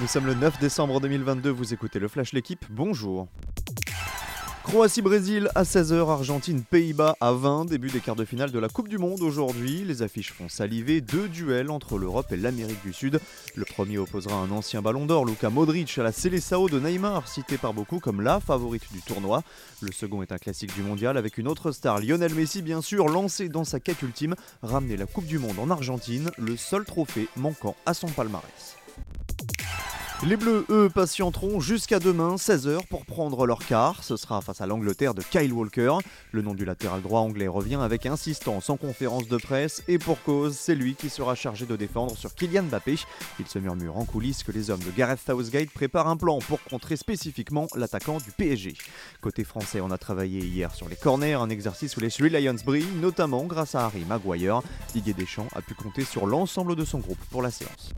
Nous sommes le 9 décembre 2022, vous écoutez le Flash L'équipe, bonjour. Croatie-Brésil à 16h, Argentine-Pays-Bas à 20, début des quarts de finale de la Coupe du Monde aujourd'hui. Les affiches font saliver deux duels entre l'Europe et l'Amérique du Sud. Le premier opposera un ancien ballon d'or, Luka Modric, à la Célessao de Neymar, cité par beaucoup comme la favorite du tournoi. Le second est un classique du mondial avec une autre star, Lionel Messi bien sûr, lancé dans sa quête ultime, ramener la Coupe du Monde en Argentine, le seul trophée manquant à son palmarès. Les Bleus, eux, patienteront jusqu'à demain, 16h, pour prendre leur quart. Ce sera face à l'Angleterre de Kyle Walker. Le nom du latéral droit anglais revient avec insistance en conférence de presse, et pour cause, c'est lui qui sera chargé de défendre sur Kylian Mbappé. Il se murmure en coulisses que les hommes de Gareth Southgate préparent un plan pour contrer spécifiquement l'attaquant du PSG. Côté français, on a travaillé hier sur les corners, un exercice où les Three Lions brillent, notamment grâce à Harry Maguire. Didier Deschamps a pu compter sur l'ensemble de son groupe pour la séance.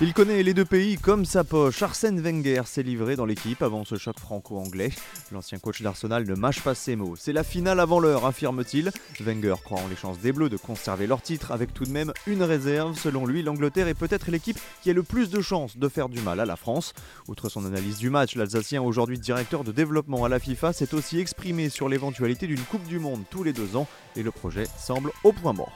Il connaît les deux pays comme sa poche. Arsène Wenger s'est livré dans l'équipe avant ce choc franco-anglais. L'ancien coach d'Arsenal ne mâche pas ses mots. C'est la finale avant l'heure, affirme-t-il. Wenger croit en les chances des Bleus de conserver leur titre avec tout de même une réserve. Selon lui, l'Angleterre est peut-être l'équipe qui a le plus de chances de faire du mal à la France. Outre son analyse du match, l'Alsacien, aujourd'hui directeur de développement à la FIFA, s'est aussi exprimé sur l'éventualité d'une Coupe du Monde tous les deux ans et le projet semble au point mort.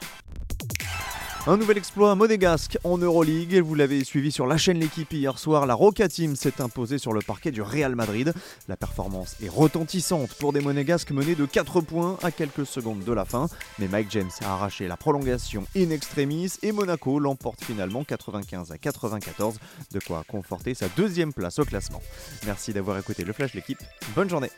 Un nouvel exploit monégasque en Euroleague. Vous l'avez suivi sur la chaîne L'équipe hier soir. La Roca Team s'est imposée sur le parquet du Real Madrid. La performance est retentissante pour des monégasques menés de 4 points à quelques secondes de la fin. Mais Mike James a arraché la prolongation in extremis et Monaco l'emporte finalement 95 à 94. De quoi conforter sa deuxième place au classement. Merci d'avoir écouté le Flash L'équipe. Bonne journée.